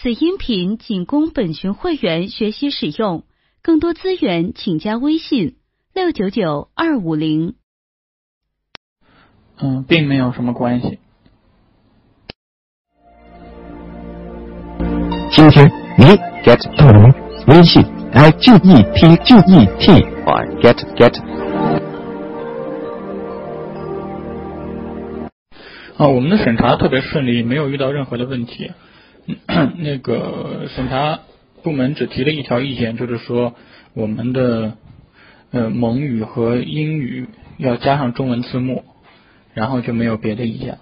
此音频仅供本群会员学习使用，更多资源请加微信六九九二五零。嗯，并没有什么关系。今天你 get 到了吗？微信 i g e t g e t y get get。啊，我们的审查特别顺利，没有遇到任何的问题。那个审查部门只提了一条意见，就是说我们的呃蒙语和英语要加上中文字幕，然后就没有别的意见。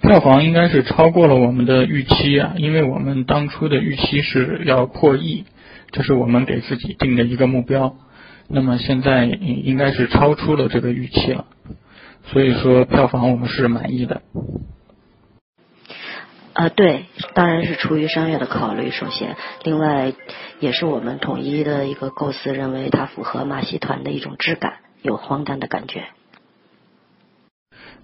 票房应该是超过了我们的预期啊，因为我们当初的预期是要破亿，这是我们给自己定的一个目标。那么现在应该是超出了这个预期了。所以说票房我们是满意的。啊，对，当然是出于商业的考虑，首先，另外也是我们统一的一个构思，认为它符合马戏团的一种质感，有荒诞的感觉。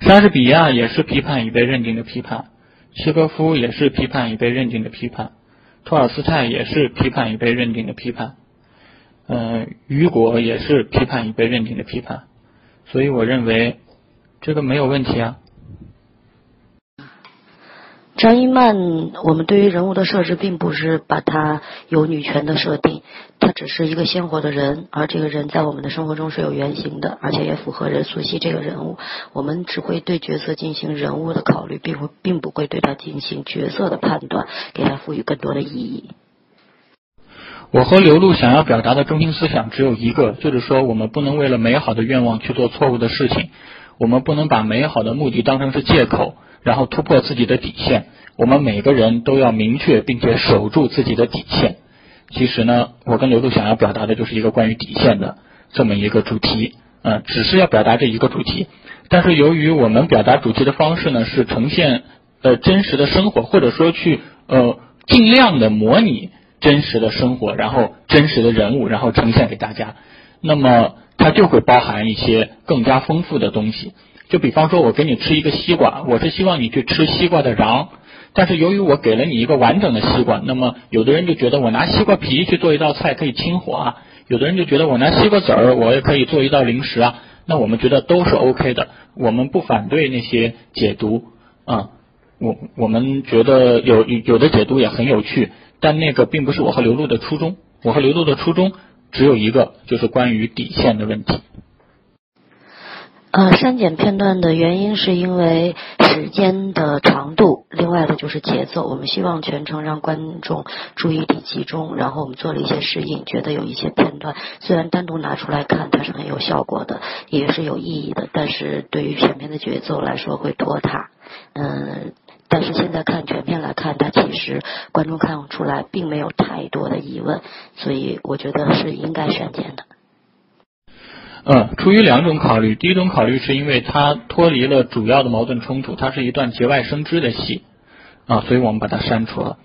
莎士比亚也是批判已被认定的批判，契诃夫也是批判已被认定的批判，托尔斯泰也是批判已被认定的批判，呃，雨果也是批判已被认定的批判，所以我认为。这个没有问题啊。张一曼，我们对于人物的设置并不是把她有女权的设定，她只是一个鲜活的人，而这个人在我们的生活中是有原型的，而且也符合任素汐这个人物。我们只会对角色进行人物的考虑，并不并不会对他进行角色的判断，给他赋予更多的意义。我和刘露想要表达的中心思想只有一个，就是说我们不能为了美好的愿望去做错误的事情。我们不能把美好的目的当成是借口，然后突破自己的底线。我们每个人都要明确并且守住自己的底线。其实呢，我跟刘璐想要表达的就是一个关于底线的这么一个主题，嗯，只是要表达这一个主题。但是由于我们表达主题的方式呢，是呈现呃真实的生活，或者说去呃尽量的模拟真实的生活，然后真实的人物，然后呈现给大家。那么。它就会包含一些更加丰富的东西，就比方说，我给你吃一个西瓜，我是希望你去吃西瓜的瓤，但是由于我给了你一个完整的西瓜，那么有的人就觉得我拿西瓜皮去做一道菜可以清火啊，有的人就觉得我拿西瓜籽儿我也可以做一道零食啊，那我们觉得都是 OK 的，我们不反对那些解读啊，我我们觉得有有的解读也很有趣，但那个并不是我和刘露的初衷，我和刘露的初衷。只有一个，就是关于底线的问题。呃，删减片段的原因是因为时间的长度，另外的就是节奏。我们希望全程让观众注意力集中，然后我们做了一些适应，觉得有一些片段虽然单独拿出来看它是很有效果的，也是有意义的，但是对于全片的节奏来说会拖沓。嗯。但是现在看全片来看，它其实观众看出来并没有太多的疑问，所以我觉得是应该删减的。嗯，出于两种考虑，第一种考虑是因为它脱离了主要的矛盾冲突，它是一段节外生枝的戏啊，所以我们把它删除了。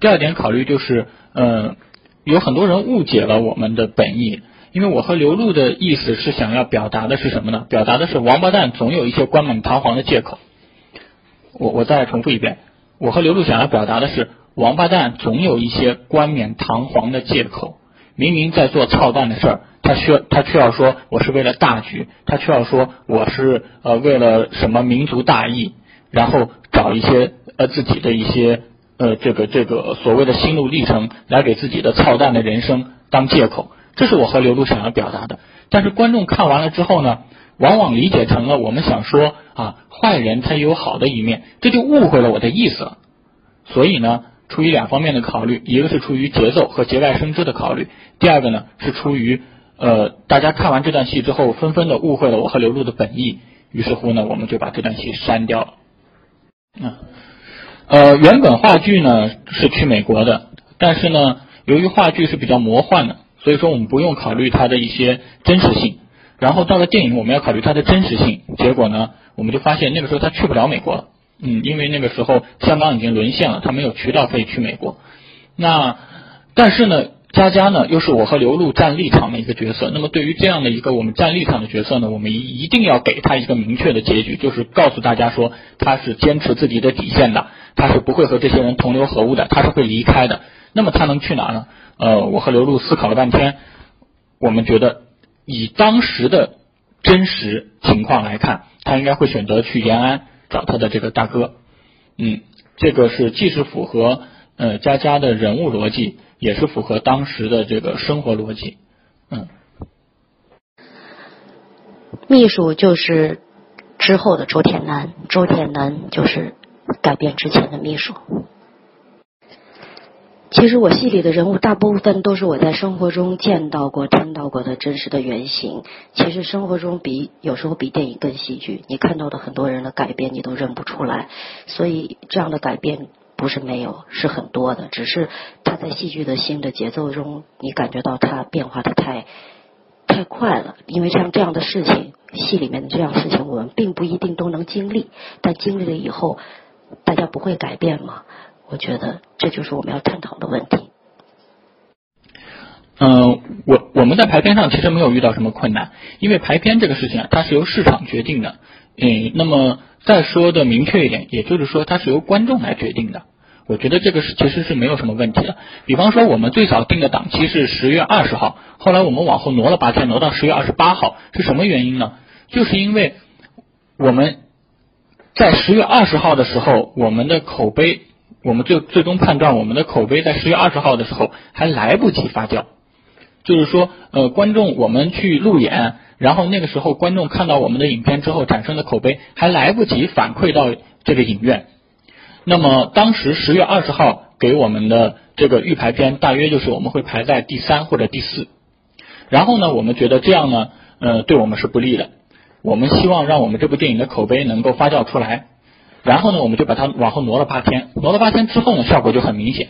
第二点考虑就是，嗯，有很多人误解了我们的本意，因为我和刘露的意思是想要表达的是什么呢？表达的是王八蛋总有一些冠冕堂皇的借口。我我再重复一遍，我和刘璐想要表达的是，王八蛋总有一些冠冕堂皇的借口，明明在做操蛋的事儿，他需要他却要说我是为了大局，他却要说我是呃为了什么民族大义，然后找一些呃自己的一些呃这个这个所谓的心路历程来给自己的操蛋的人生当借口，这是我和刘璐想要表达的。但是观众看完了之后呢？往往理解成了我们想说啊，坏人他也有好的一面，这就误会了我的意思了。所以呢，出于两方面的考虑，一个是出于节奏和节外生枝的考虑，第二个呢是出于呃大家看完这段戏之后，纷纷的误会了我和刘露的本意，于是乎呢，我们就把这段戏删掉了。嗯，呃，原本话剧呢是去美国的，但是呢，由于话剧是比较魔幻的，所以说我们不用考虑它的一些真实性。然后到了电影，我们要考虑它的真实性。结果呢，我们就发现那个时候他去不了美国了，嗯，因为那个时候香港已经沦陷了，他没有渠道可以去美国。那但是呢，佳佳呢，又是我和刘露站立场的一个角色。那么对于这样的一个我们站立场的角色呢，我们一一定要给他一个明确的结局，就是告诉大家说他是坚持自己的底线的，他是不会和这些人同流合污的，他是会离开的。那么他能去哪呢？呃，我和刘露思考了半天，我们觉得以当时的真实情况来看，他应该会选择去延安找他的这个大哥。嗯，这个是既是符合呃佳佳的人物逻辑，也是符合当时的这个生活逻辑。嗯，秘书就是之后的周铁男，周铁男就是改变之前的秘书。其实我戏里的人物大部分都是我在生活中见到过、听到过的真实的原型。其实生活中比有时候比电影更戏剧，你看到的很多人的改变你都认不出来。所以这样的改变不是没有，是很多的。只是他在戏剧的新的节奏中，你感觉到他变化的太太快了。因为像这样的事情，戏里面的这样事情，我们并不一定都能经历。但经历了以后，大家不会改变吗？我觉得这就是我们要探讨的问题。嗯，我我们在排片上其实没有遇到什么困难，因为排片这个事情啊，它是由市场决定的。嗯，那么再说的明确一点，也就是说它是由观众来决定的。我觉得这个是其实是没有什么问题的。比方说，我们最早定的档期是十月二十号，后来我们往后挪了八天，挪到十月二十八号，是什么原因呢？就是因为我们在十月二十号的时候，我们的口碑。我们最最终判断，我们的口碑在十月二十号的时候还来不及发酵，就是说，呃，观众我们去路演，然后那个时候观众看到我们的影片之后产生的口碑还来不及反馈到这个影院。那么当时十月二十号给我们的这个预排片，大约就是我们会排在第三或者第四。然后呢，我们觉得这样呢，呃，对我们是不利的。我们希望让我们这部电影的口碑能够发酵出来。然后呢，我们就把它往后挪了八天，挪了八天之后呢，效果就很明显。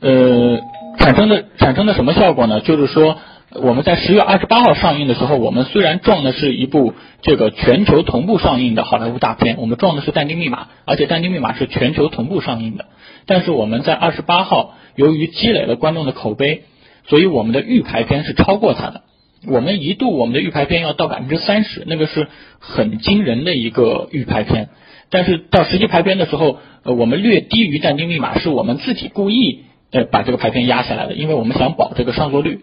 呃，产生的产生的什么效果呢？就是说，我们在十月二十八号上映的时候，我们虽然撞的是一部这个全球同步上映的好莱坞大片，我们撞的是《但丁密码》，而且《但丁密码》是全球同步上映的。但是我们在二十八号，由于积累了观众的口碑，所以我们的预排片是超过它的。我们一度我们的预排片要到百分之三十，那个是很惊人的一个预排片。但是到实际排片的时候，呃，我们略低于但丁密码，是我们自己故意呃把这个排片压下来的，因为我们想保这个上座率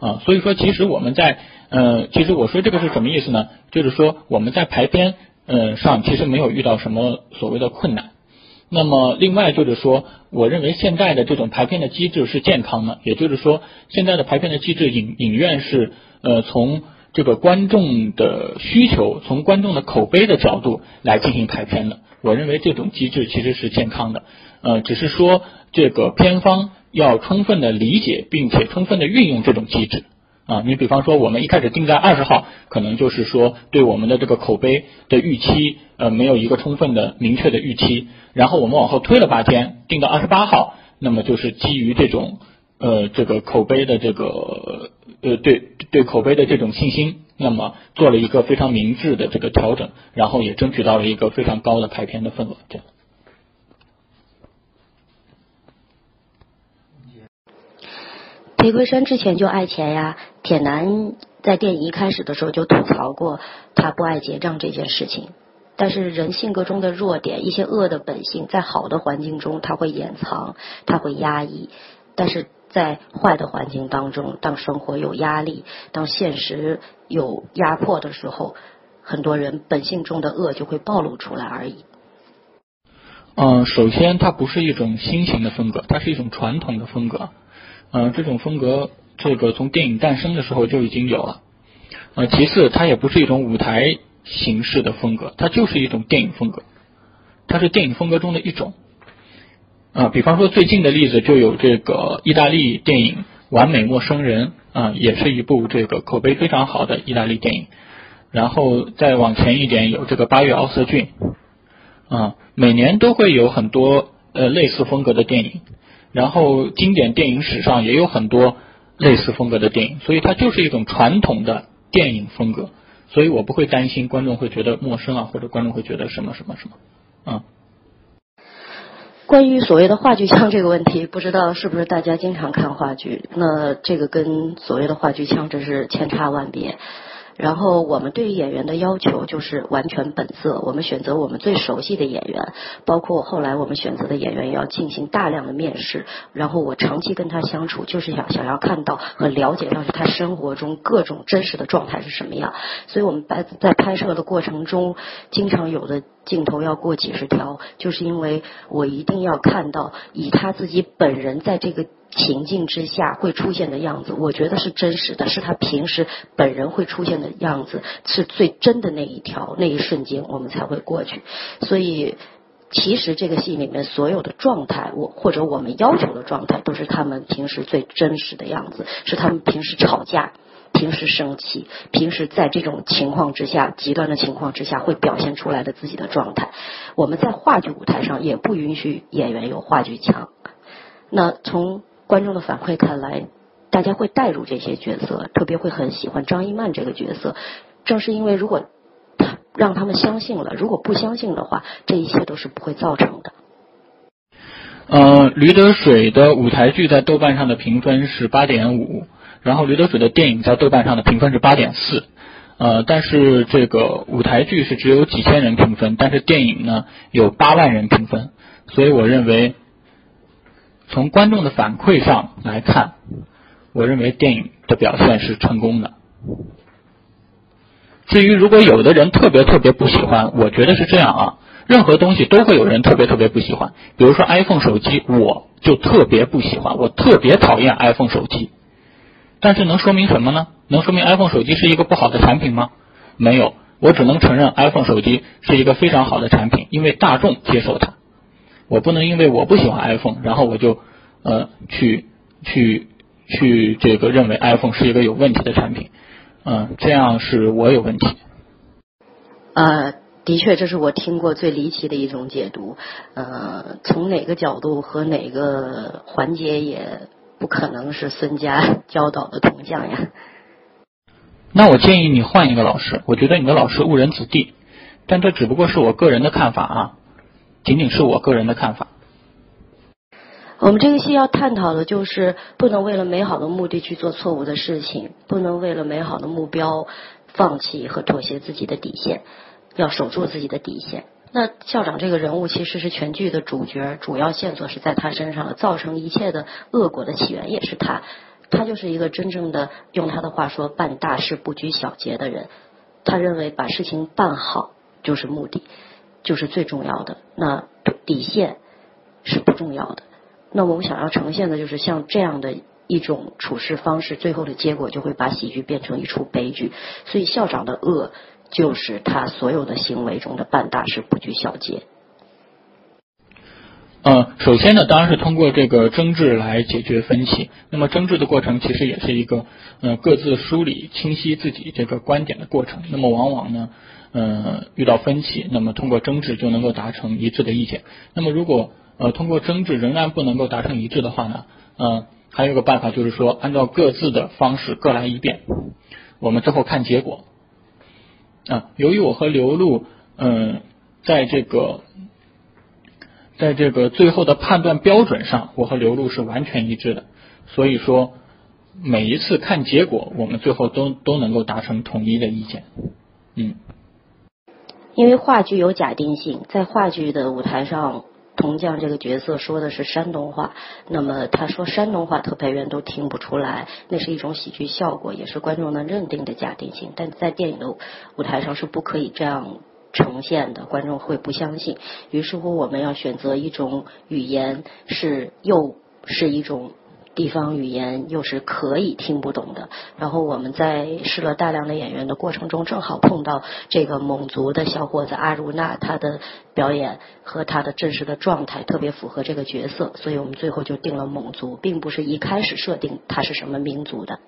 啊。所以说，其实我们在呃，其实我说这个是什么意思呢？就是说我们在排片呃上其实没有遇到什么所谓的困难。那么另外就是说，我认为现在的这种排片的机制是健康的，也就是说现在的排片的机制，影影院是呃从。这个观众的需求，从观众的口碑的角度来进行排片的，我认为这种机制其实是健康的。呃，只是说这个片方要充分的理解，并且充分的运用这种机制。啊，你比方说我们一开始定在二十号，可能就是说对我们的这个口碑的预期，呃，没有一个充分的明确的预期。然后我们往后推了八天，定到二十八号，那么就是基于这种。呃，这个口碑的这个呃，对对口碑的这种信心，那么做了一个非常明智的这个调整，然后也争取到了一个非常高的排片的份额。这样。裴魁山之前就爱钱呀，铁男在电影一开始的时候就吐槽过他不爱结账这件事情。但是人性格中的弱点，一些恶的本性，在好的环境中他会掩藏，他会压抑，但是。在坏的环境当中，当生活有压力，当现实有压迫的时候，很多人本性中的恶就会暴露出来而已。嗯，首先它不是一种新型的风格，它是一种传统的风格。嗯，这种风格，这个从电影诞生的时候就已经有了。呃，其次，它也不是一种舞台形式的风格，它就是一种电影风格，它是电影风格中的一种。啊，比方说最近的例子就有这个意大利电影《完美陌生人》啊，也是一部这个口碑非常好的意大利电影。然后再往前一点有这个《八月奥瑟郡》啊，每年都会有很多呃类似风格的电影。然后经典电影史上也有很多类似风格的电影，所以它就是一种传统的电影风格。所以我不会担心观众会觉得陌生啊，或者观众会觉得什么什么什么啊。关于所谓的话剧腔这个问题，不知道是不是大家经常看话剧？那这个跟所谓的话剧腔真是千差万别。然后我们对于演员的要求就是完全本色，我们选择我们最熟悉的演员，包括后来我们选择的演员也要进行大量的面试。然后我长期跟他相处，就是想想要看到和了解到他生活中各种真实的状态是什么样。所以我们在在拍摄的过程中，经常有的镜头要过几十条，就是因为我一定要看到以他自己本人在这个。情境之下会出现的样子，我觉得是真实的，是他平时本人会出现的样子，是最真的那一条那一瞬间，我们才会过去。所以，其实这个戏里面所有的状态，我或者我们要求的状态，都是他们平时最真实的样子，是他们平时吵架、平时生气、平时在这种情况之下、极端的情况之下会表现出来的自己的状态。我们在话剧舞台上也不允许演员有话剧腔。那从观众的反馈看来，大家会带入这些角色，特别会很喜欢张一曼这个角色。正是因为如果他让他们相信了，如果不相信的话，这一切都是不会造成的。呃，驴得水的舞台剧在豆瓣上的评分是八点五，然后驴得水的电影在豆瓣上的评分是八点四。呃，但是这个舞台剧是只有几千人评分，但是电影呢有八万人评分，所以我认为。从观众的反馈上来看，我认为电影的表现是成功的。至于如果有的人特别特别不喜欢，我觉得是这样啊，任何东西都会有人特别特别不喜欢。比如说 iPhone 手机，我就特别不喜欢，我特别讨厌 iPhone 手机。但是能说明什么呢？能说明 iPhone 手机是一个不好的产品吗？没有，我只能承认 iPhone 手机是一个非常好的产品，因为大众接受它。我不能因为我不喜欢 iPhone，然后我就呃去去去这个认为 iPhone 是一个有问题的产品，嗯，这样是我有问题。呃，的确，这是我听过最离奇的一种解读。呃，从哪个角度和哪个环节也不可能是孙家教导的铜匠呀。那我建议你换一个老师，我觉得你的老师误人子弟，但这只不过是我个人的看法啊。仅仅是我个人的看法。我们这个戏要探讨的就是，不能为了美好的目的去做错误的事情，不能为了美好的目标放弃和妥协自己的底线，要守住自己的底线。那校长这个人物其实是全剧的主角，主要线索是在他身上的，造成一切的恶果的起源也是他。他就是一个真正的，用他的话说，办大事不拘小节的人。他认为把事情办好就是目的。就是最重要的，那底线是不重要的。那我们想要呈现的就是像这样的一种处事方式，最后的结果就会把喜剧变成一出悲剧。所以校长的恶就是他所有的行为中的办大事不拘小节。呃，首先呢，当然是通过这个争执来解决分歧。那么争执的过程其实也是一个呃各自梳理清晰自己这个观点的过程。那么往往呢。嗯，遇到分歧，那么通过争执就能够达成一致的意见。那么如果呃通过争执仍然不能够达成一致的话呢，嗯，还有一个办法就是说，按照各自的方式各来一遍，我们最后看结果。啊，由于我和刘露，嗯，在这个在这个最后的判断标准上，我和刘露是完全一致的，所以说每一次看结果，我们最后都都能够达成统一的意见。嗯。因为话剧有假定性，在话剧的舞台上，铜匠这个角色说的是山东话，那么他说山东话，特派员都听不出来，那是一种喜剧效果，也是观众能认定的假定性。但在电影的舞台上是不可以这样呈现的，观众会不相信。于是乎，我们要选择一种语言，是又是一种。地方语言又是可以听不懂的，然后我们在试了大量的演员的过程中，正好碰到这个蒙族的小伙子阿如那，他的表演和他的真实的状态特别符合这个角色，所以我们最后就定了蒙族，并不是一开始设定他是什么民族的。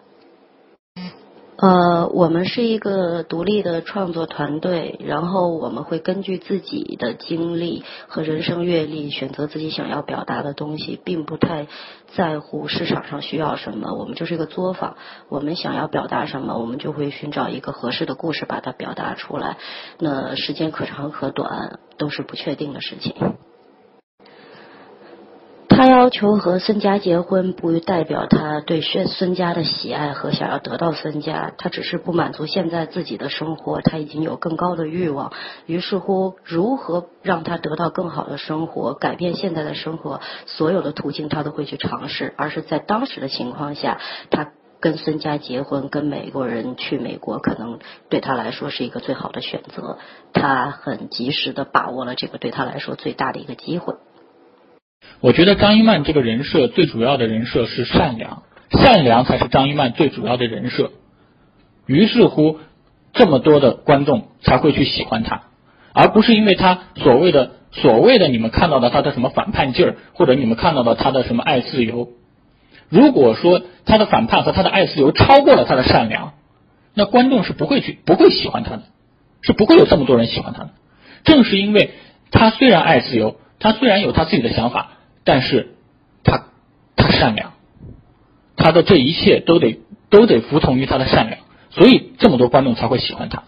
呃，我们是一个独立的创作团队，然后我们会根据自己的经历和人生阅历选择自己想要表达的东西，并不太在乎市场上需要什么。我们就是一个作坊，我们想要表达什么，我们就会寻找一个合适的故事把它表达出来。那时间可长可短，都是不确定的事情。他要求和孙家结婚，不代表他对孙孙家的喜爱和想要得到孙家，他只是不满足现在自己的生活，他已经有更高的欲望。于是乎，如何让他得到更好的生活，改变现在的生活，所有的途径他都会去尝试。而是在当时的情况下，他跟孙家结婚，跟美国人去美国，可能对他来说是一个最好的选择。他很及时的把握了这个对他来说最大的一个机会。我觉得张一曼这个人设最主要的人设是善良，善良才是张一曼最主要的人设。于是乎，这么多的观众才会去喜欢他，而不是因为他所谓的所谓的你们看到的他的什么反叛劲儿，或者你们看到的他的什么爱自由。如果说他的反叛和他的爱自由超过了他的善良，那观众是不会去不会喜欢他的，是不会有这么多人喜欢他的。正是因为他虽然爱自由，他虽然有他自己的想法。但是，他他善良，他的这一切都得都得服从于他的善良，所以这么多观众才会喜欢他。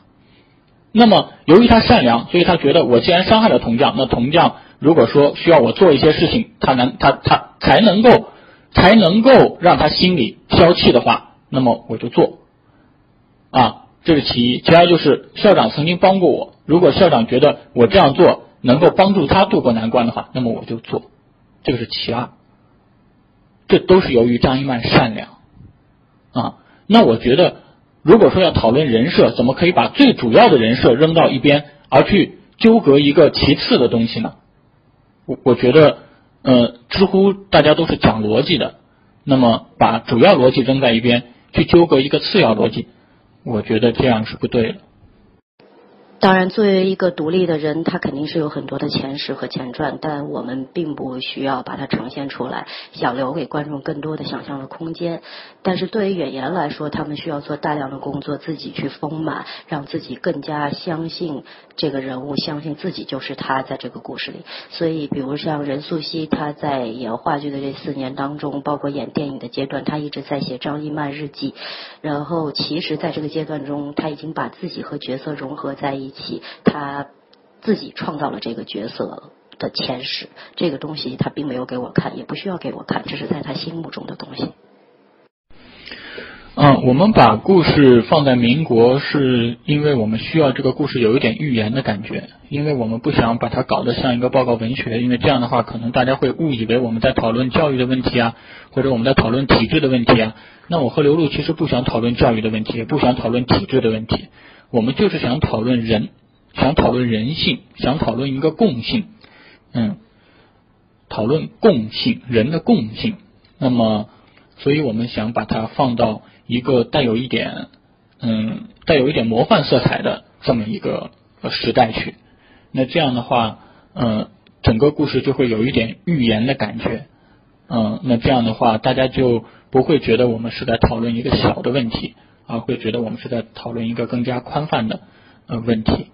那么，由于他善良，所以他觉得我既然伤害了铜匠，那铜匠如果说需要我做一些事情，他能他他才能够才能够让他心里消气的话，那么我就做。啊，这是其一，其二就是校长曾经帮过我，如果校长觉得我这样做能够帮助他渡过难关的话，那么我就做。这个是其二，这都是由于张一曼善良啊。那我觉得，如果说要讨论人设，怎么可以把最主要的人设扔到一边，而去纠葛一个其次的东西呢？我我觉得，呃，知乎大家都是讲逻辑的，那么把主要逻辑扔在一边，去纠葛一个次要逻辑，我觉得这样是不对的。当然，作为一个独立的人，他肯定是有很多的前世和前传，但我们并不需要把它呈现出来，想留给观众更多的想象的空间。但是对于演员来说，他们需要做大量的工作，自己去丰满，让自己更加相信这个人物，相信自己就是他在这个故事里。所以，比如像任素汐，她在演话剧的这四年当中，包括演电影的阶段，她一直在写张一曼日记。然后，其实在这个阶段中，她已经把自己和角色融合在一。起，他自己创造了这个角色的前世，这个东西他并没有给我看，也不需要给我看，这是在他心目中的东西。嗯，我们把故事放在民国，是因为我们需要这个故事有一点寓言的感觉，因为我们不想把它搞得像一个报告文学，因为这样的话，可能大家会误以为我们在讨论教育的问题啊，或者我们在讨论体制的问题啊。那我和刘露其实不想讨论教育的问题，也不想讨论体制的问题。我们就是想讨论人，想讨论人性，想讨论一个共性，嗯，讨论共性，人的共性。那么，所以我们想把它放到一个带有一点，嗯，带有一点魔幻色彩的这么一个时代去。那这样的话，嗯，整个故事就会有一点寓言的感觉，嗯，那这样的话，大家就不会觉得我们是在讨论一个小的问题。啊，会觉得我们是在讨论一个更加宽泛的呃问题。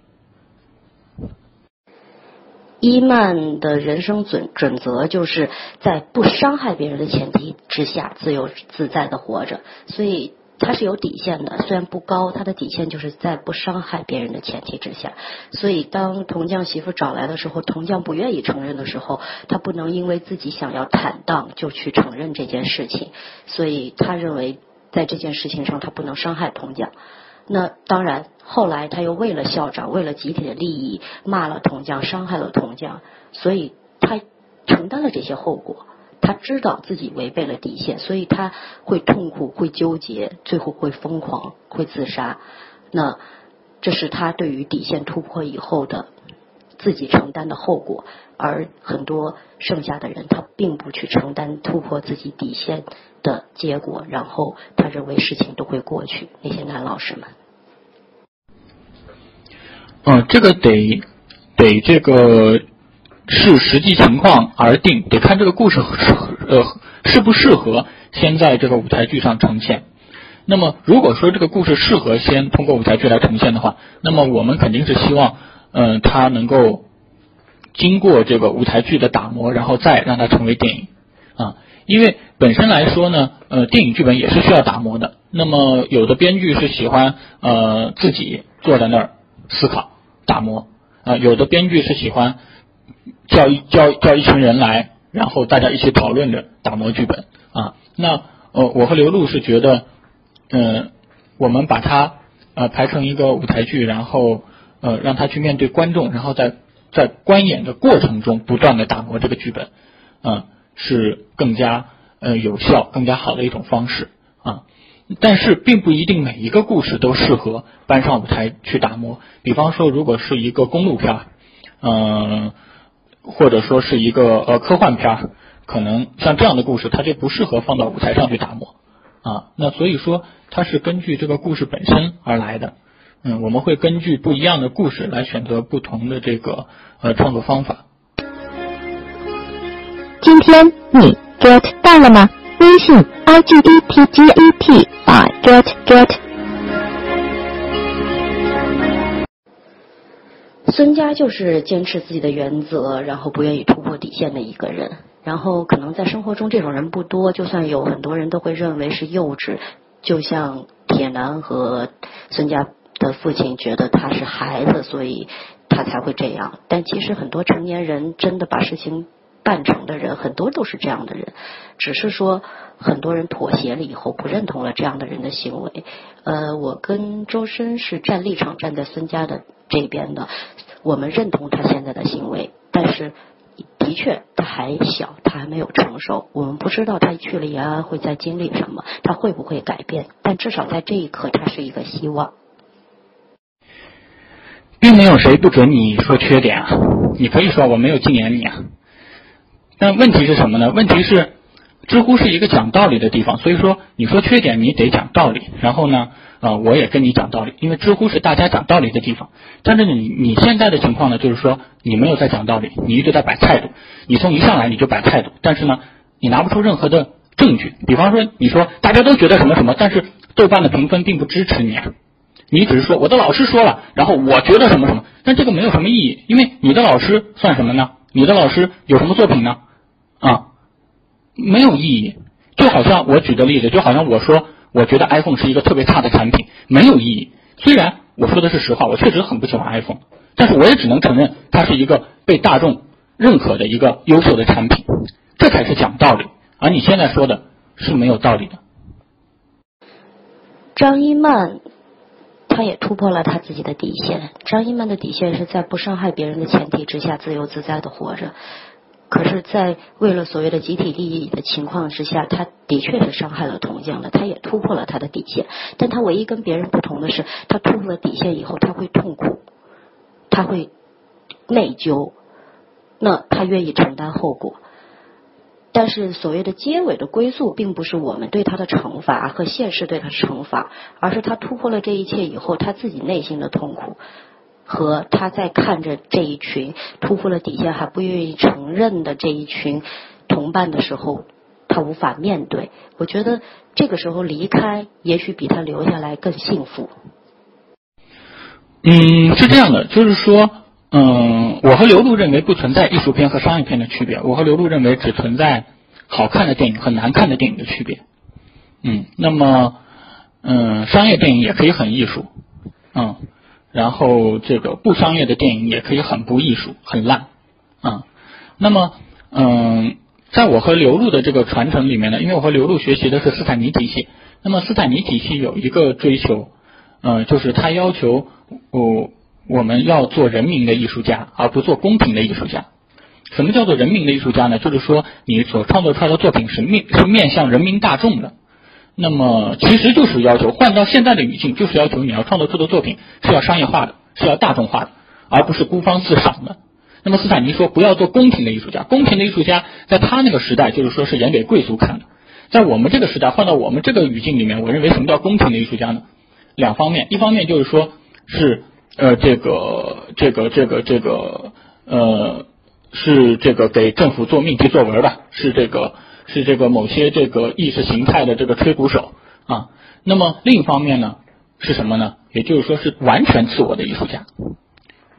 伊曼的人生准准则就是在不伤害别人的前提之下，自由自在的活着，所以他是有底线的，虽然不高，他的底线就是在不伤害别人的前提之下。所以当铜匠媳妇找来的时候，铜匠不愿意承认的时候，他不能因为自己想要坦荡就去承认这件事情，所以他认为。在这件事情上，他不能伤害铜匠。那当然，后来他又为了校长，为了集体的利益，骂了铜匠，伤害了铜匠，所以他承担了这些后果。他知道自己违背了底线，所以他会痛苦，会纠结，最后会疯狂，会自杀。那这是他对于底线突破以后的自己承担的后果。而很多剩下的人，他并不去承担突破自己底线的结果，然后他认为事情都会过去。那些男老师们，嗯，这个得得这个视实际情况而定，得看这个故事呃适不适合先在这个舞台剧上呈现。那么，如果说这个故事适合先通过舞台剧来呈现的话，那么我们肯定是希望，嗯，他能够。经过这个舞台剧的打磨，然后再让它成为电影啊，因为本身来说呢，呃，电影剧本也是需要打磨的。那么有的编剧是喜欢呃自己坐在那儿思考打磨啊，有的编剧是喜欢叫一叫叫一群人来，然后大家一起讨论着打磨剧本啊。那呃，我和刘璐是觉得，嗯，我们把它呃排成一个舞台剧，然后呃让他去面对观众，然后在在观演的过程中不断的打磨这个剧本，嗯，是更加呃有效、更加好的一种方式啊。但是并不一定每一个故事都适合搬上舞台去打磨。比方说，如果是一个公路片，嗯，或者说是一个呃科幻片，可能像这样的故事，它就不适合放到舞台上去打磨啊。那所以说，它是根据这个故事本身而来的。嗯，我们会根据不一样的故事来选择不同的这个呃创作方法。今天你 get 到了吗？微信 i g e t g e t 啊 get get。孙家就是坚持自己的原则，然后不愿意突破底线的一个人。然后可能在生活中这种人不多，就算有很多人都会认为是幼稚。就像铁男和孙佳的父亲觉得他是孩子，所以他才会这样。但其实很多成年人真的把事情。办成的人很多都是这样的人，只是说很多人妥协了以后不认同了这样的人的行为。呃，我跟周深是站立场站在孙家的这边的，我们认同他现在的行为，但是的确他还小，他还没有成熟，我们不知道他去了延安会在经历什么，他会不会改变？但至少在这一刻，他是一个希望。并没有谁不准你说缺点啊，你可以说我没有禁言你啊。但问题是什么呢？问题是，知乎是一个讲道理的地方，所以说你说缺点你得讲道理，然后呢，呃，我也跟你讲道理，因为知乎是大家讲道理的地方。但是你你现在的情况呢，就是说你没有在讲道理，你一直在摆态度，你从一上来你就摆态度，但是呢，你拿不出任何的证据。比方说，你说大家都觉得什么什么，但是豆瓣的评分并不支持你啊，你只是说我的老师说了，然后我觉得什么什么，但这个没有什么意义，因为你的老师算什么呢？你的老师有什么作品呢？啊，没有意义。就好像我举的例子，就好像我说，我觉得 iPhone 是一个特别差的产品，没有意义。虽然我说的是实话，我确实很不喜欢 iPhone，但是我也只能承认它是一个被大众认可的一个优秀的产品，这才是讲道理。而你现在说的是没有道理的。张一曼。他也突破了他自己的底线。张一曼的底线是在不伤害别人的前提之下自由自在的活着。可是，在为了所谓的集体利益的情况之下，他的确是伤害了铜匠的，他也突破了他的底线。但他唯一跟别人不同的是，他突破了底线以后，他会痛苦，他会内疚，那他愿意承担后果。但是所谓的结尾的归宿，并不是我们对他的惩罚和现实对他的惩罚，而是他突破了这一切以后，他自己内心的痛苦，和他在看着这一群突破了底线还不愿意承认的这一群同伴的时候，他无法面对。我觉得这个时候离开，也许比他留下来更幸福。嗯，是这样的，就是说。嗯，我和刘璐认为不存在艺术片和商业片的区别。我和刘璐认为只存在好看的电影和难看的电影的区别。嗯，那么，嗯，商业电影也可以很艺术，嗯，然后这个不商业的电影也可以很不艺术、很烂，啊，那么，嗯，在我和刘璐的这个传承里面呢，因为我和刘璐学习的是斯坦尼体系，那么斯坦尼体系有一个追求，呃，就是他要求我。我们要做人民的艺术家，而不做公平的艺术家。什么叫做人民的艺术家呢？就是说，你所创作出来的作品是面是面向人民大众的。那么，其实就是要求换到现在的语境，就是要求你要创作出的作品是要商业化的，是要大众化的，而不是孤芳自赏的。那么，斯坦尼说不要做公平的艺术家。公平的艺术家在他那个时代，就是说是演给贵族看的。在我们这个时代，换到我们这个语境里面，我认为什么叫公平的艺术家呢？两方面，一方面就是说是。呃，这个，这个，这个，这个，呃，是这个给政府做命题作文的，是这个，是这个某些这个意识形态的这个吹鼓手啊。那么另一方面呢，是什么呢？也就是说是完全自我的艺术家。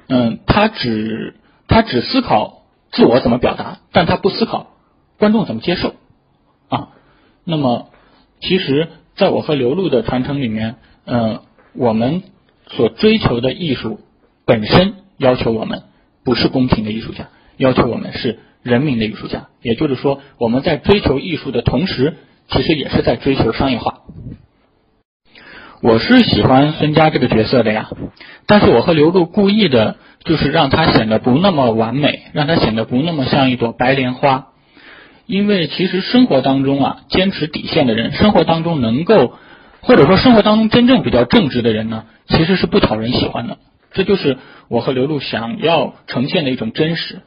嗯，他只他只思考自我怎么表达，但他不思考观众怎么接受啊。那么其实，在我和刘璐的传承里面，嗯，我们。所追求的艺术本身要求我们不是公平的艺术家，要求我们是人民的艺术家。也就是说，我们在追求艺术的同时，其实也是在追求商业化。我是喜欢孙佳这个角色的呀，但是我和刘露故意的就是让他显得不那么完美，让他显得不那么像一朵白莲花。因为其实生活当中啊，坚持底线的人，生活当中能够，或者说生活当中真正比较正直的人呢，其实是不讨人喜欢的。这就是我和刘露想要呈现的一种真实。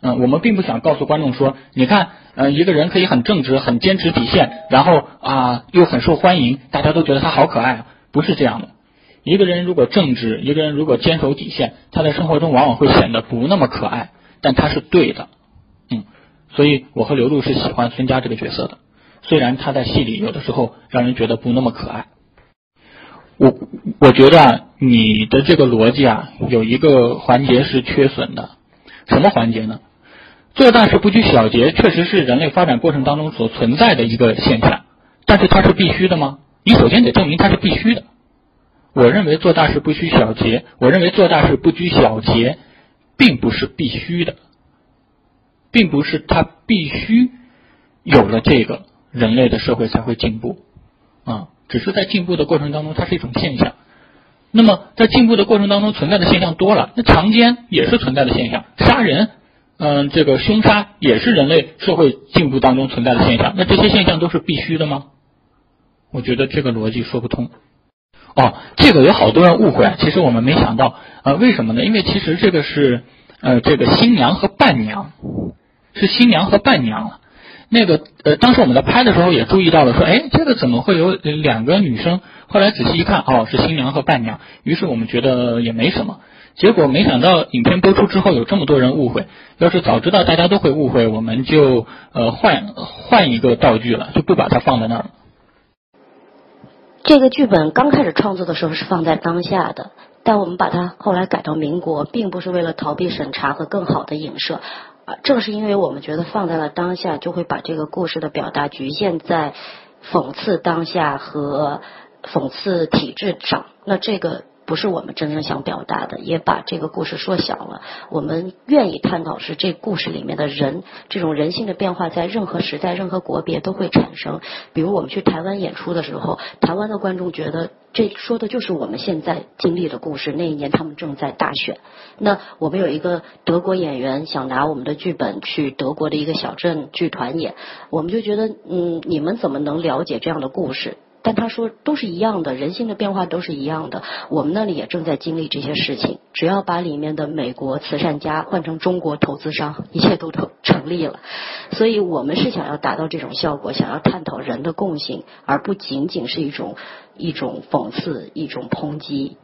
嗯，我们并不想告诉观众说，你看，嗯，一个人可以很正直、很坚持底线，然后啊又很受欢迎，大家都觉得他好可爱，不是这样的。一个人如果正直，一个人如果坚守底线，他在生活中往往会显得不那么可爱，但他是对的。嗯，所以我和刘露是喜欢孙佳这个角色的，虽然他在戏里有的时候让人觉得不那么可爱。我我觉得，你的这个逻辑啊，有一个环节是缺损的，什么环节呢？做大事不拘小节，确实是人类发展过程当中所存在的一个现象，但是它是必须的吗？你首先得证明它是必须的。我认为做大事不拘小节，我认为做大事不拘小节，并不是必须的，并不是他必须有了这个，人类的社会才会进步啊，只是在进步的过程当中，它是一种现象。那么在进步的过程当中存在的现象多了，那强奸也是存在的现象，杀人。嗯，这个凶杀也是人类社会进步当中存在的现象。那这些现象都是必须的吗？我觉得这个逻辑说不通。哦，这个有好多人误会啊。其实我们没想到，呃，为什么呢？因为其实这个是呃，这个新娘和伴娘是新娘和伴娘了。那个呃，当时我们在拍的时候也注意到了，说，哎，这个怎么会有两个女生？后来仔细一看，哦，是新娘和伴娘。于是我们觉得也没什么。结果没想到影片播出之后有这么多人误会。要是早知道大家都会误会，我们就呃换换一个道具了，就不把它放在那儿了。这个剧本刚开始创作的时候是放在当下的，但我们把它后来改到民国，并不是为了逃避审查和更好的影射啊，正是因为我们觉得放在了当下，就会把这个故事的表达局限在讽刺当下和讽刺体制上。那这个。不是我们真正想表达的，也把这个故事缩小了。我们愿意探讨是这故事里面的人，这种人性的变化，在任何时代、任何国别都会产生。比如我们去台湾演出的时候，台湾的观众觉得这说的就是我们现在经历的故事。那一年他们正在大选，那我们有一个德国演员想拿我们的剧本去德国的一个小镇剧团演，我们就觉得，嗯，你们怎么能了解这样的故事？但他说都是一样的，人性的变化都是一样的。我们那里也正在经历这些事情。只要把里面的美国慈善家换成中国投资商，一切都都成立了。所以我们是想要达到这种效果，想要探讨人的共性，而不仅仅是一种一种讽刺、一种抨击。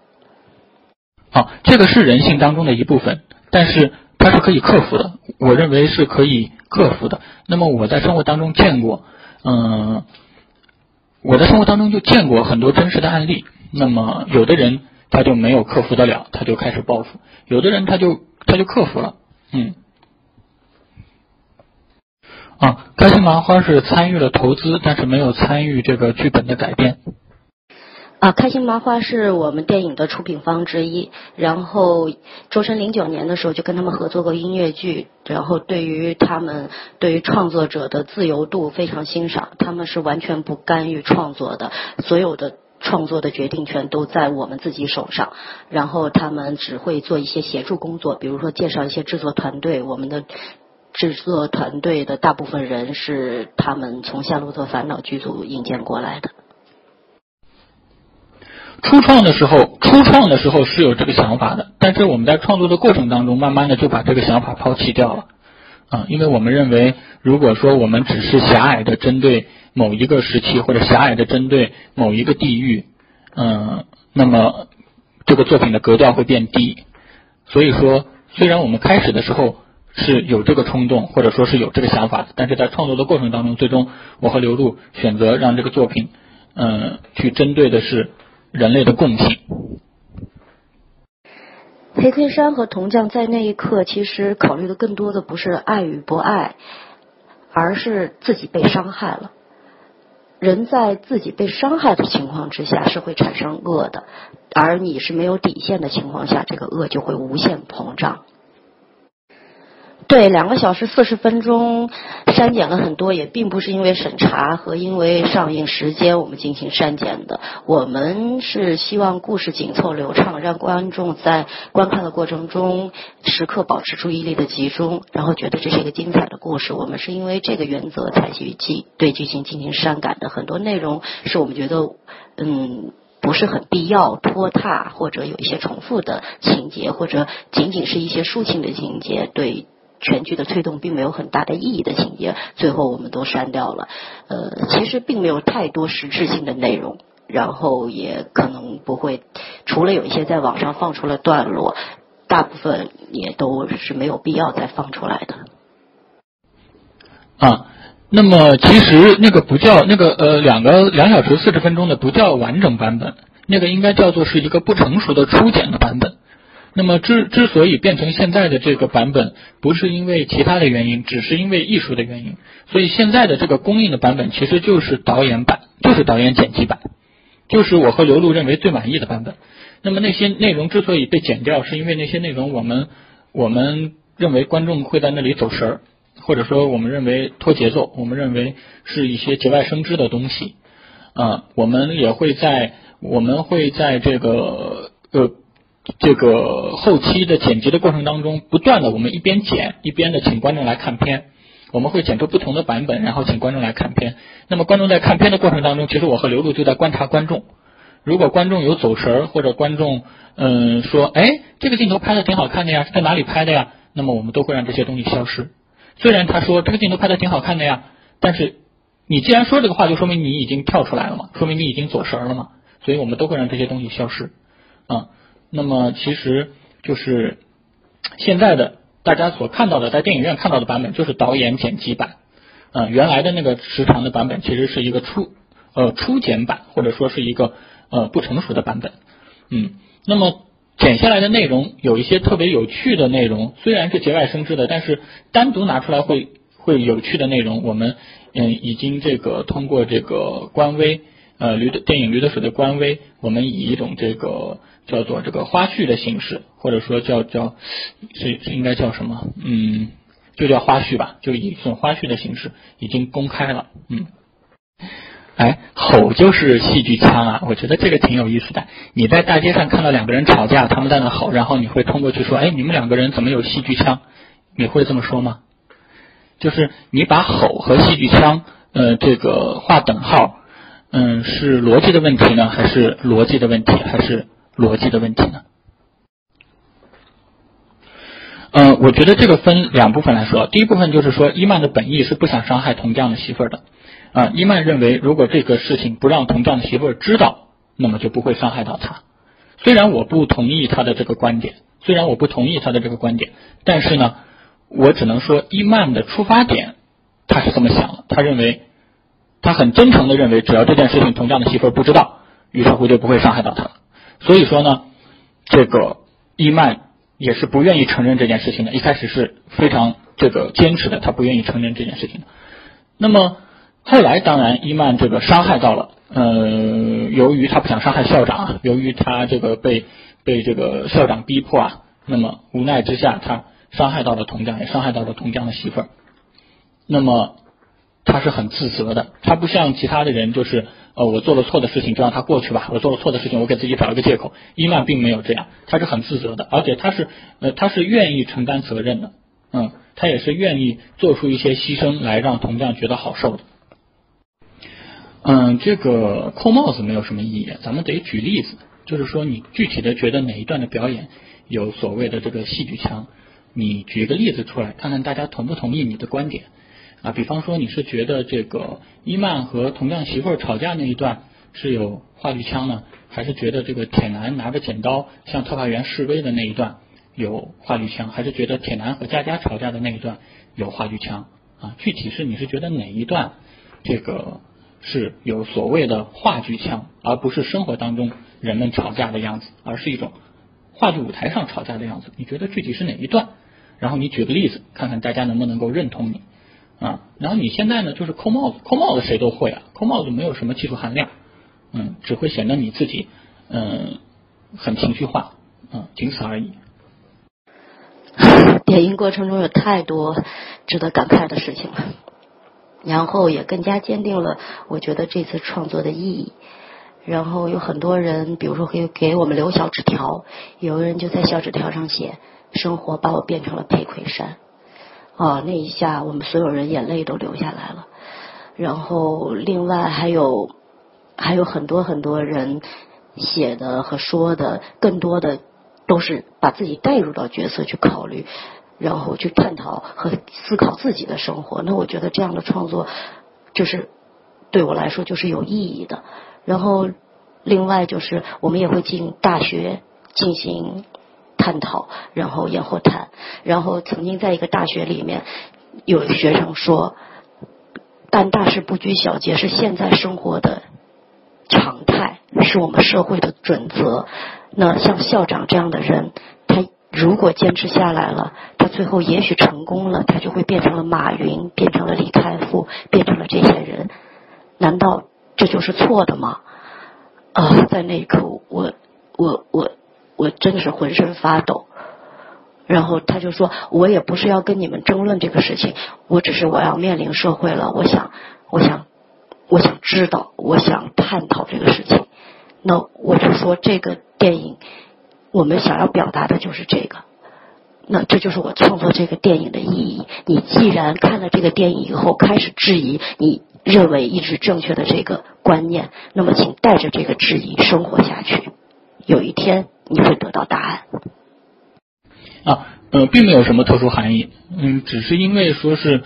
好，这个是人性当中的一部分，但是它是可以克服的。我认为是可以克服的。那么我在生活当中见过，嗯。我在生活当中就见过很多真实的案例。那么，有的人他就没有克服得了，他就开始报复；有的人他就他就克服了。嗯。啊，开心麻花是参与了投资，但是没有参与这个剧本的改编。啊，开心麻花是我们电影的出品方之一。然后，周深零九年的时候就跟他们合作过音乐剧。然后，对于他们对于创作者的自由度非常欣赏，他们是完全不干预创作的，所有的创作的决定权都在我们自己手上。然后，他们只会做一些协助工作，比如说介绍一些制作团队。我们的制作团队的大部分人是他们从《夏洛特烦恼》剧组引荐过来的。初创的时候，初创的时候是有这个想法的，但是我们在创作的过程当中，慢慢的就把这个想法抛弃掉了，啊，因为我们认为，如果说我们只是狭隘的针对某一个时期，或者狭隘的针对某一个地域，嗯，那么这个作品的格调会变低。所以说，虽然我们开始的时候是有这个冲动，或者说是有这个想法的，但是在创作的过程当中，最终我和刘璐选择让这个作品，嗯，去针对的是。人类的共性。裴魁山和铜匠在那一刻，其实考虑的更多的不是爱与不爱，而是自己被伤害了。人在自己被伤害的情况之下，是会产生恶的；而你是没有底线的情况下，这个恶就会无限膨胀。对，两个小时四十分钟，删减了很多，也并不是因为审查和因为上映时间我们进行删减的。我们是希望故事紧凑流畅，让观众在观看的过程中时刻保持注意力的集中，然后觉得这是一个精彩的故事。我们是因为这个原则才去剧对剧情进行删改的，很多内容是我们觉得嗯。不是很必要拖沓，或者有一些重复的情节，或者仅仅是一些抒情的情节，对全剧的推动并没有很大的意义的情节，最后我们都删掉了。呃，其实并没有太多实质性的内容，然后也可能不会，除了有一些在网上放出了段落，大部分也都是没有必要再放出来的。啊。那么其实那个不叫那个呃两个两小时四十分钟的不叫完整版本，那个应该叫做是一个不成熟的初剪的版本。那么之之所以变成现在的这个版本，不是因为其他的原因，只是因为艺术的原因。所以现在的这个公映的版本其实就是导演版，就是导演剪辑版，就是我和刘璐认为最满意的版本。那么那些内容之所以被剪掉，是因为那些内容我们我们认为观众会在那里走神儿。或者说，我们认为拖节奏，我们认为是一些节外生枝的东西，啊，我们也会在我们会在这个呃这个后期的剪辑的过程当中，不断的我们一边剪一边的请观众来看片，我们会剪出不同的版本，然后请观众来看片。那么观众在看片的过程当中，其实我和刘璐就在观察观众，如果观众有走神儿，或者观众嗯说，哎，这个镜头拍的挺好看的呀，是在哪里拍的呀？那么我们都会让这些东西消失。虽然他说这个镜头拍的挺好看的呀，但是你既然说这个话，就说明你已经跳出来了嘛，说明你已经走神儿了嘛，所以我们都会让这些东西消失啊。那么其实就是现在的大家所看到的，在电影院看到的版本就是导演剪辑版啊，原来的那个时长的版本其实是一个初呃初剪版，或者说是一个呃不成熟的版本，嗯，那么。剪下来的内容有一些特别有趣的内容，虽然是节外生枝的，但是单独拿出来会会有趣的内容，我们嗯已经这个通过这个官微呃驴的电影驴得水的官微，我们以一种这个叫做这个花絮的形式，或者说叫叫是是应该叫什么嗯就叫花絮吧，就以一种花絮的形式已经公开了嗯。哎，吼就是戏剧腔啊！我觉得这个挺有意思的。你在大街上看到两个人吵架，他们在那吼，然后你会通过去说：“哎，你们两个人怎么有戏剧腔？”你会这么说吗？就是你把吼和戏剧腔，呃，这个划等号，嗯，是逻辑的问题呢，还是逻辑的问题，还是逻辑的问题呢？嗯，我觉得这个分两部分来说。第一部分就是说，伊曼的本意是不想伤害铜匠的媳妇儿的。啊，伊曼认为，如果这个事情不让铜匠的媳妇儿知道，那么就不会伤害到他。虽然我不同意他的这个观点，虽然我不同意他的这个观点，但是呢，我只能说，伊曼的出发点他是这么想的。他认为，他很真诚的认为，只要这件事情铜匠的媳妇儿不知道，于是乎就不会伤害到他。所以说呢，这个伊曼也是不愿意承认这件事情的。一开始是非常这个坚持的，他不愿意承认这件事情的。那么。后来当然伊曼这个伤害到了，呃，由于他不想伤害校长，由于他这个被被这个校长逼迫啊，那么无奈之下他伤害到了铜匠，也伤害到了铜匠的媳妇儿。那么他是很自责的，他不像其他的人，就是呃我做了错的事情就让他过去吧，我做了错的事情我给自己找一个借口。伊曼并没有这样，他是很自责的，而且他是呃他是愿意承担责任的，嗯，他也是愿意做出一些牺牲来让铜匠觉得好受的。嗯，这个扣帽子没有什么意义，咱们得举例子，就是说你具体的觉得哪一段的表演有所谓的这个戏剧腔，你举个例子出来，看看大家同不同意你的观点啊？比方说你是觉得这个伊曼和铜匠媳妇吵架那一段是有话剧腔呢，还是觉得这个铁男拿着剪刀向特派员示威的那一段有话剧腔，还是觉得铁男和佳佳吵架的那一段有话剧腔啊？具体是你是觉得哪一段这个？是有所谓的话剧腔，而不是生活当中人们吵架的样子，而是一种话剧舞台上吵架的样子。你觉得具体是哪一段？然后你举个例子，看看大家能不能够认同你啊？然后你现在呢，就是扣帽子，扣帽子谁都会啊，扣帽子没有什么技术含量，嗯，只会显得你自己嗯很情绪化，嗯，仅此而已。点映过程中有太多值得感慨的事情了，然后也更加坚定了我觉得这次创作的意义。然后有很多人，比如说给给我们留小纸条，有人就在小纸条上写“生活把我变成了裴魁山”，啊，那一下我们所有人眼泪都流下来了。然后另外还有还有很多很多人写的和说的，更多的都是把自己带入到角色去考虑，然后去探讨和思考自己的生活。那我觉得这样的创作就是对我来说就是有意义的。然后，另外就是我们也会进大学进行探讨，然后演或谈。然后曾经在一个大学里面，有学生说，办大事不拘小节是现在生活的常态，是我们社会的准则。那像校长这样的人，他如果坚持下来了，他最后也许成功了，他就会变成了马云，变成了李开复，变成了这些人。难道？这就是错的吗？啊，在那一刻，我我我我真的是浑身发抖。然后他就说：“我也不是要跟你们争论这个事情，我只是我要面临社会了，我想，我想，我想知道，我想探讨这个事情。”那我就说，这个电影我们想要表达的就是这个。那这就是我创作这个电影的意义。你既然看了这个电影以后开始质疑你。认为一直正确的这个观念，那么请带着这个质疑生活下去，有一天你会得到答案。啊，呃，并没有什么特殊含义，嗯，只是因为说是，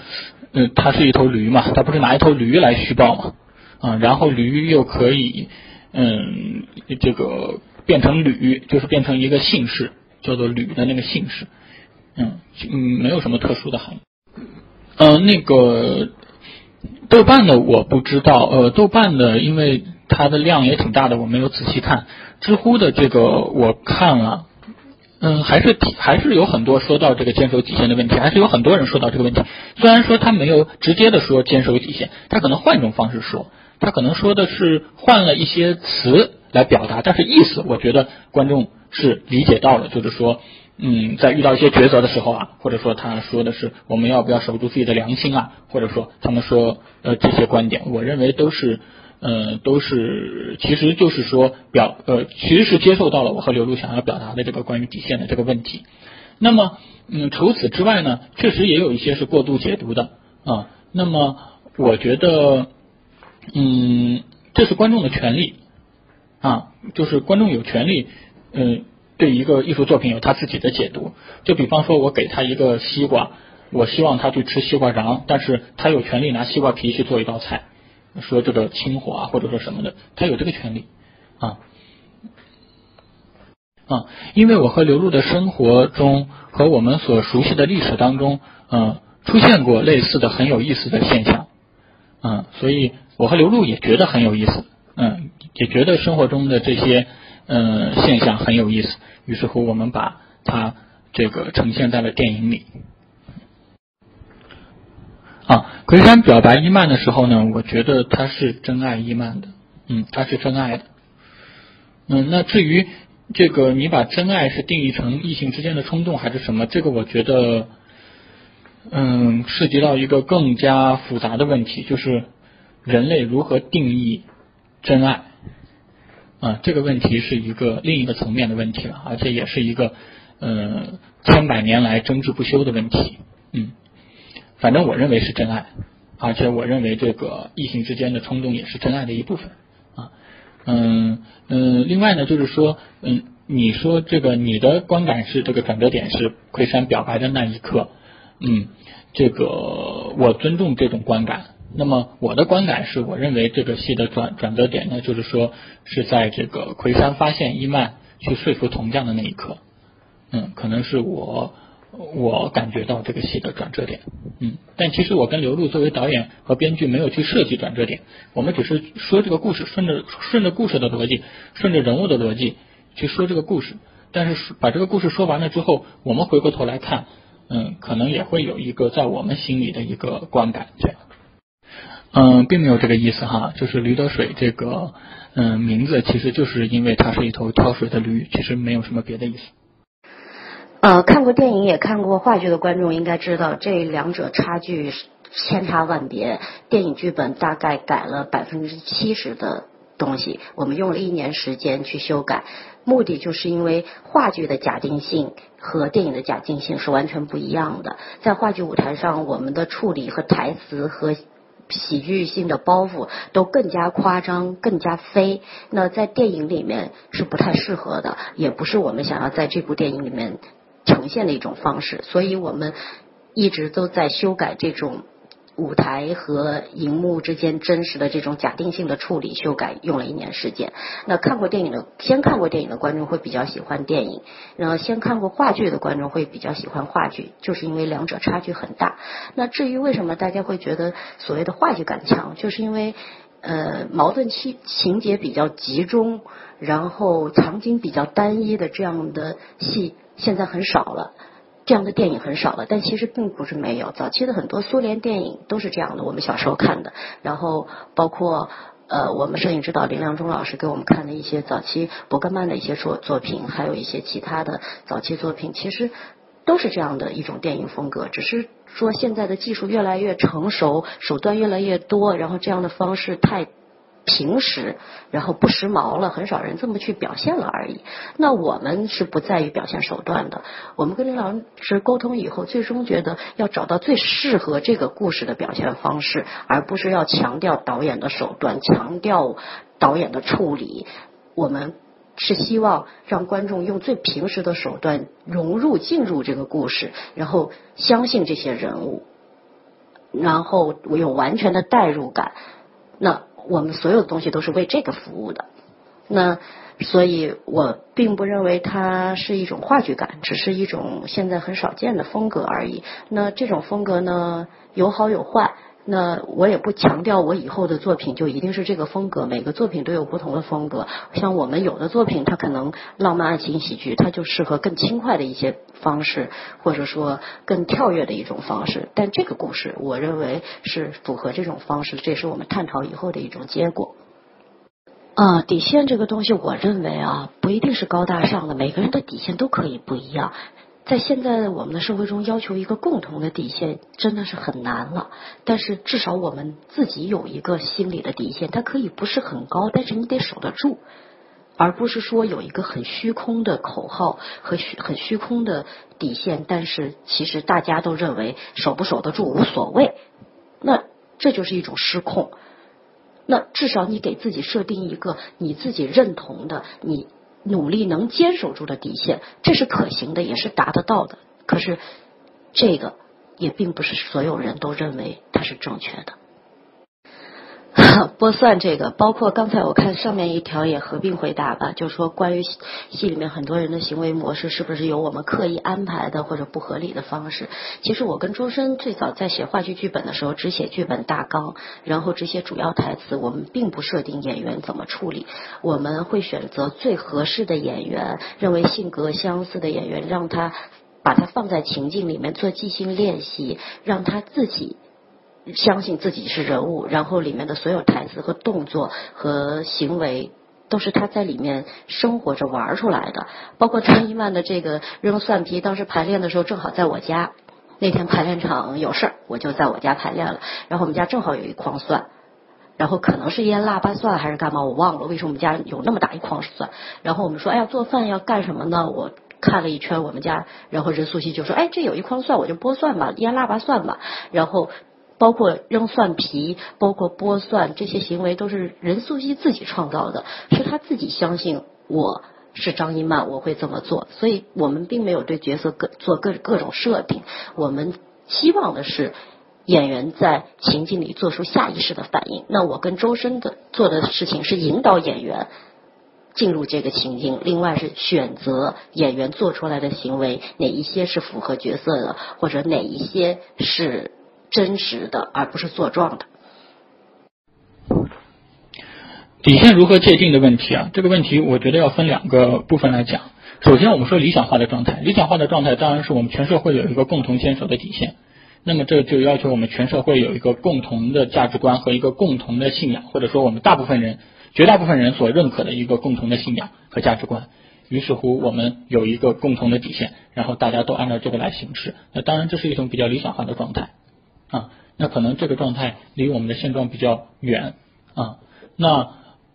呃，它是一头驴嘛，它不是拿一头驴来虚报嘛，啊，然后驴又可以，嗯，这个变成吕，就是变成一个姓氏，叫做吕的那个姓氏，嗯嗯，没有什么特殊的含义，呃，那个。豆瓣的我不知道，呃，豆瓣的因为它的量也挺大的，我没有仔细看。知乎的这个我看了，嗯，还是还是有很多说到这个坚守底线的问题，还是有很多人说到这个问题。虽然说他没有直接的说坚守底线，他可能换一种方式说，他可能说的是换了一些词来表达，但是意思我觉得观众是理解到了，就是说。嗯，在遇到一些抉择的时候啊，或者说他说的是我们要不要守住自己的良心啊，或者说他们说呃这些观点，我认为都是呃都是其实就是说表呃其实是接受到了我和刘璐想要表达的这个关于底线的这个问题。那么嗯除此之外呢，确实也有一些是过度解读的啊。那么我觉得嗯这是观众的权利啊，就是观众有权利嗯。对一个艺术作品有他自己的解读，就比方说，我给他一个西瓜，我希望他去吃西瓜瓤，但是他有权利拿西瓜皮去做一道菜，说这个清火啊，或者说什么的，他有这个权利啊啊，因为我和刘璐的生活中和我们所熟悉的历史当中，嗯，出现过类似的很有意思的现象，嗯，所以我和刘璐也觉得很有意思，嗯，也觉得生活中的这些。嗯，现象很有意思。于是乎，我们把它这个呈现在了电影里。啊，魁山表白伊曼的时候呢，我觉得他是真爱伊曼的。嗯，他是真爱的。嗯，那至于这个，你把真爱是定义成异性之间的冲动还是什么？这个我觉得，嗯，涉及到一个更加复杂的问题，就是人类如何定义真爱。啊，这个问题是一个另一个层面的问题了，而且也是一个呃千百年来争执不休的问题。嗯，反正我认为是真爱，而且我认为这个异性之间的冲动也是真爱的一部分。啊，嗯嗯，另外呢，就是说，嗯，你说这个你的观感是这个转折点是魁山表白的那一刻，嗯，这个我尊重这种观感。那么我的观感是，我认为这个戏的转转折点呢，就是说是在这个魁山发现伊曼去说服铜匠的那一刻，嗯，可能是我我感觉到这个戏的转折点，嗯，但其实我跟刘璐作为导演和编剧没有去设计转折点，我们只是说这个故事，顺着顺着故事的逻辑，顺着人物的逻辑去说这个故事，但是把这个故事说完了之后，我们回过头来看，嗯，可能也会有一个在我们心里的一个观感这样。嗯，并没有这个意思哈，就是驴得水这个嗯名字，其实就是因为它是一头挑水的驴，其实没有什么别的意思。呃，看过电影也看过话剧的观众应该知道，这两者差距千差万别。电影剧本大概改了百分之七十的东西，我们用了一年时间去修改，目的就是因为话剧的假定性和电影的假定性是完全不一样的。在话剧舞台上，我们的处理和台词和喜剧性的包袱都更加夸张、更加飞。那在电影里面是不太适合的，也不是我们想要在这部电影里面。呈现的一种方式，所以我们一直都在修改这种舞台和荧幕之间真实的这种假定性的处理，修改用了一年时间。那看过电影的，先看过电影的观众会比较喜欢电影，然后先看过话剧的观众会比较喜欢话剧，就是因为两者差距很大。那至于为什么大家会觉得所谓的话剧感强，就是因为呃矛盾情情节比较集中，然后场景比较单一的这样的戏。现在很少了，这样的电影很少了，但其实并不是没有。早期的很多苏联电影都是这样的，我们小时候看的。然后包括呃，我们摄影指导林良忠老师给我们看的一些早期伯格曼的一些作作品，还有一些其他的早期作品，其实都是这样的一种电影风格。只是说现在的技术越来越成熟，手段越来越多，然后这样的方式太。平时，然后不时髦了，很少人这么去表现了而已。那我们是不在于表现手段的。我们跟林老师沟通以后，最终觉得要找到最适合这个故事的表现方式，而不是要强调导演的手段，强调导演的处理。我们是希望让观众用最平时的手段融入进入这个故事，然后相信这些人物，然后我有完全的代入感。那。我们所有的东西都是为这个服务的，那所以我并不认为它是一种话剧感，只是一种现在很少见的风格而已。那这种风格呢，有好有坏。那我也不强调我以后的作品就一定是这个风格，每个作品都有不同的风格。像我们有的作品，它可能浪漫爱情喜剧，它就适合更轻快的一些方式，或者说更跳跃的一种方式。但这个故事，我认为是符合这种方式，这也是我们探讨以后的一种结果。啊，底线这个东西，我认为啊，不一定是高大上的，每个人的底线都可以不一样。在现在我们的社会中，要求一个共同的底线真的是很难了。但是至少我们自己有一个心理的底线，它可以不是很高，但是你得守得住，而不是说有一个很虚空的口号和虚很虚空的底线。但是其实大家都认为守不守得住无所谓，那这就是一种失控。那至少你给自己设定一个你自己认同的你。努力能坚守住的底线，这是可行的，也是达得到的。可是，这个也并不是所有人都认为它是正确的。播算这个，包括刚才我看上面一条也合并回答吧，就是说关于戏里面很多人的行为模式是不是有我们刻意安排的或者不合理的方式？其实我跟周深最早在写话剧剧本的时候，只写剧本大纲，然后这些主要台词，我们并不设定演员怎么处理，我们会选择最合适的演员，认为性格相似的演员，让他把他放在情境里面做即兴练习，让他自己。相信自己是人物，然后里面的所有台词和动作和行为都是他在里面生活着玩出来的。包括张一曼的这个扔蒜皮，当时排练的时候正好在我家，那天排练场有事儿，我就在我家排练了。然后我们家正好有一筐蒜，然后可能是腌腊八蒜还是干嘛，我忘了为什么我们家有那么大一筐蒜。然后我们说，哎呀，做饭要干什么呢？我看了一圈我们家，然后任素汐就说，哎，这有一筐蒜，我就剥蒜吧，腌腊八蒜吧。然后。包括扔蒜皮，包括剥蒜，这些行为都是任素汐自己创造的，是她自己相信我是张一曼，我会这么做，所以我们并没有对角色各做各各种设定，我们希望的是演员在情境里做出下意识的反应。那我跟周深的做的事情是引导演员进入这个情境，另外是选择演员做出来的行为哪一些是符合角色的，或者哪一些是。真实的，而不是作状的。底线如何界定的问题啊？这个问题我觉得要分两个部分来讲。首先，我们说理想化的状态，理想化的状态当然是我们全社会有一个共同坚守的底线。那么这就要求我们全社会有一个共同的价值观和一个共同的信仰，或者说我们大部分人、绝大部分人所认可的一个共同的信仰和价值观。于是乎我们有一个共同的底线，然后大家都按照这个来行事。那当然这是一种比较理想化的状态啊。那可能这个状态离我们的现状比较远啊。那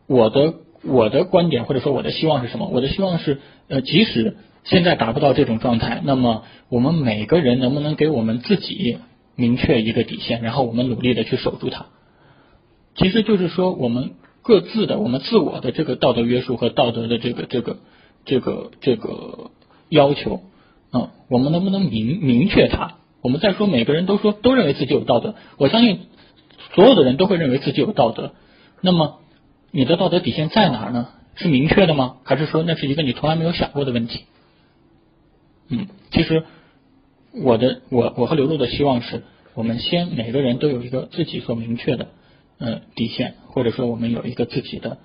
我的我的观点或者说我的希望是什么？我的希望是呃，即使现在达不到这种状态，那么我们每个人能不能给我们自己明确一个底线，然后我们努力的去守住它。其实就是说我们。各自的我们自我的这个道德约束和道德的这个这个这个这个要求，嗯，我们能不能明明确它？我们再说每个人都说都认为自己有道德，我相信所有的人都会认为自己有道德。那么你的道德底线在哪儿呢？是明确的吗？还是说那是一个你从来没有想过的问题？嗯，其实我的我我和刘露的希望是我们先每个人都有一个自己所明确的。呃，底线或者说我们有一个自己的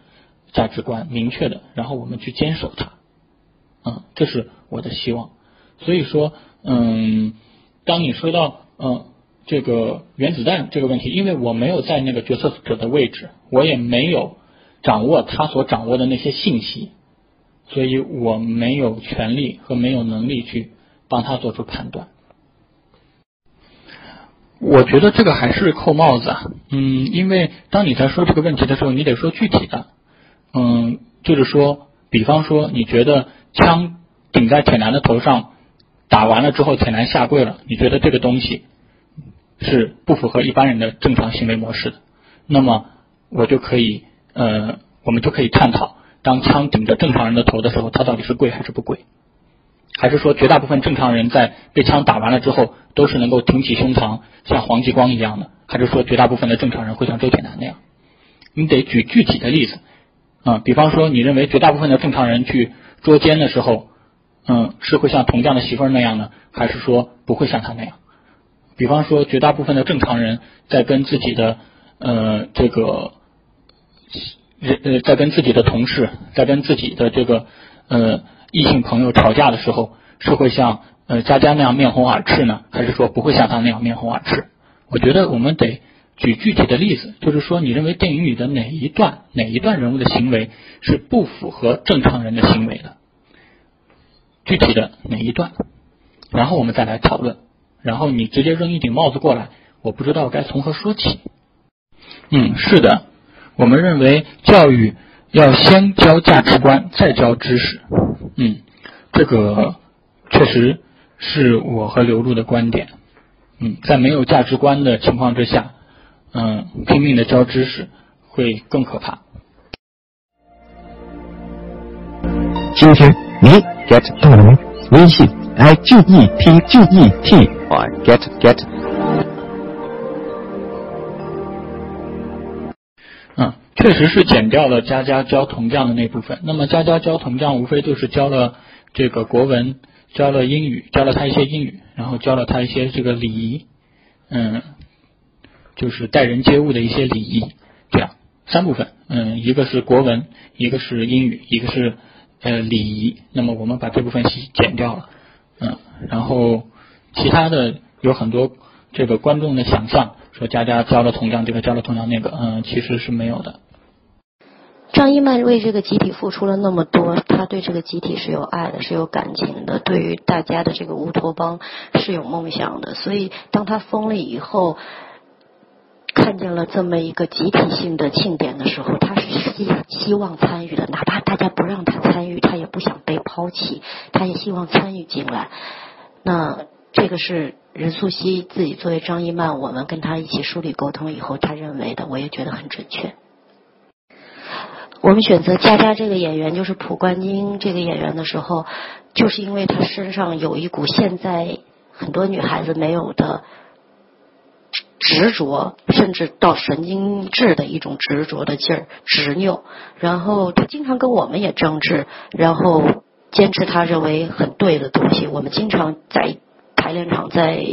价值观明确的，然后我们去坚守它，嗯，这是我的希望。所以说，嗯，当你说到嗯这个原子弹这个问题，因为我没有在那个决策者的位置，我也没有掌握他所掌握的那些信息，所以我没有权利和没有能力去帮他做出判断。我觉得这个还是扣帽子啊，嗯，因为当你在说这个问题的时候，你得说具体的，嗯，就是说，比方说，你觉得枪顶在铁男的头上，打完了之后，铁男下跪了，你觉得这个东西是不符合一般人的正常行为模式的，那么我就可以，呃，我们就可以探讨，当枪顶着正常人的头的时候，他到底是跪还是不跪？还是说，绝大部分正常人在被枪打完了之后，都是能够挺起胸膛，像黄继光一样的？还是说，绝大部分的正常人会像周铁男那样？你得举具体的例子啊，比方说，你认为绝大部分的正常人去捉奸的时候，嗯，是会像铜匠的媳妇儿那样呢？还是说不会像他那样？比方说，绝大部分的正常人在跟自己的呃这个呃在跟自己的同事，在跟自己的这个呃。异性朋友吵架的时候，是会像呃佳佳那样面红耳赤呢，还是说不会像他那样面红耳赤？我觉得我们得举具体的例子，就是说你认为电影里的哪一段哪一段人物的行为是不符合正常人的行为的？具体的哪一段？然后我们再来讨论。然后你直接扔一顶帽子过来，我不知道该从何说起。嗯，是的，我们认为教育要先教价值观，再教知识。嗯，这个确实是我和刘璐的观点。嗯，在没有价值观的情况之下，嗯，拼命的教知识会更可怕。今天你 get 到了吗？微信 i g e t g e t y get get。嗯。确实是减掉了佳佳教铜匠的那部分。那么佳佳教铜匠无非就是教了这个国文，教了英语，教了他一些英语，然后教了他一些这个礼仪，嗯，就是待人接物的一些礼仪，这样三部分。嗯，一个是国文，一个是英语，一个是呃礼仪。那么我们把这部分戏剪掉了，嗯，然后其他的有很多这个观众的想象，说佳佳教了铜匠这个，教了铜匠那个，嗯，其实是没有的。张一曼为这个集体付出了那么多，他对这个集体是有爱的，是有感情的，对于大家的这个乌托邦是有梦想的。所以，当他疯了以后，看见了这么一个集体性的庆典的时候，他是希希望参与的，哪怕大家不让他参与，他也不想被抛弃，他也希望参与进来。那这个是任素汐自己作为张一曼，我们跟他一起梳理沟通以后，他认为的，我也觉得很准确。我们选择佳佳这个演员，就是蒲冠英这个演员的时候，就是因为她身上有一股现在很多女孩子没有的执着，甚至到神经质的一种执着的劲儿、执拗。然后他经常跟我们也争执，然后坚持他认为很对的东西。我们经常在排练场、在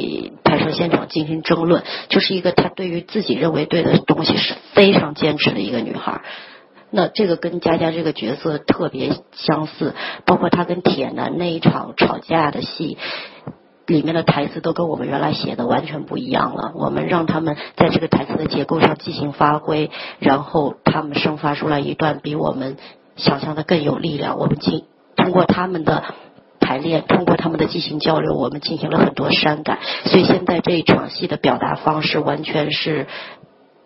拍摄现场进行争论，就是一个他对于自己认为对的东西是非常坚持的一个女孩。那这个跟佳佳这个角色特别相似，包括他跟铁男那一场吵架的戏，里面的台词都跟我们原来写的完全不一样了。我们让他们在这个台词的结构上进行发挥，然后他们生发出来一段比我们想象的更有力量。我们进通过他们的。排练通过他们的即兴交流，我们进行了很多删改，所以现在这一场戏的表达方式完全是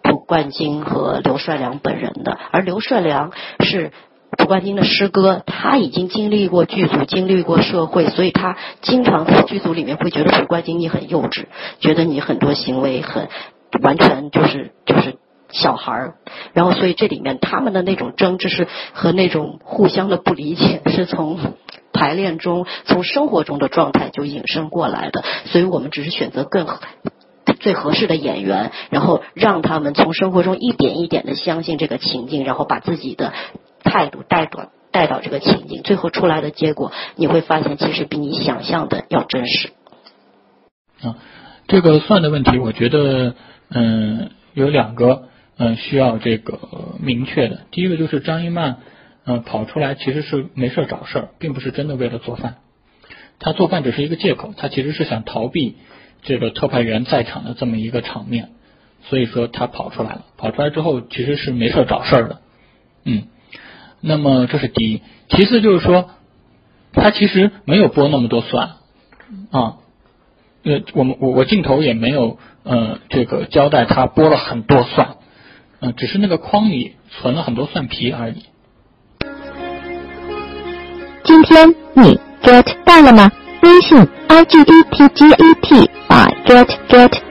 蒲冠金和刘帅良本人的，而刘帅良是蒲冠金的师哥，他已经经历过剧组，经历过社会，所以他经常在剧组里面会觉得蒲冠金你很幼稚，觉得你很多行为很完全就是就是小孩儿，然后所以这里面他们的那种争执是和那种互相的不理解是从。排练中，从生活中的状态就引申过来的，所以我们只是选择更最合适的演员，然后让他们从生活中一点一点的相信这个情境，然后把自己的态度带到带到这个情景，最后出来的结果，你会发现其实比你想象的要真实。啊，这个算的问题，我觉得嗯有两个嗯需要这个明确的，第一个就是张一曼。嗯，跑出来其实是没事找事儿，并不是真的为了做饭。他做饭只是一个借口，他其实是想逃避这个特派员在场的这么一个场面，所以说他跑出来了。跑出来之后其实是没事找事儿的。嗯，那么这是第一，其次就是说他其实没有剥那么多蒜啊，呃，我们我我镜头也没有呃这个交代他剥了很多蒜，嗯，只是那个筐里存了很多蒜皮而已。今天你 get 到了吗？微信 i g e t g e t by get get。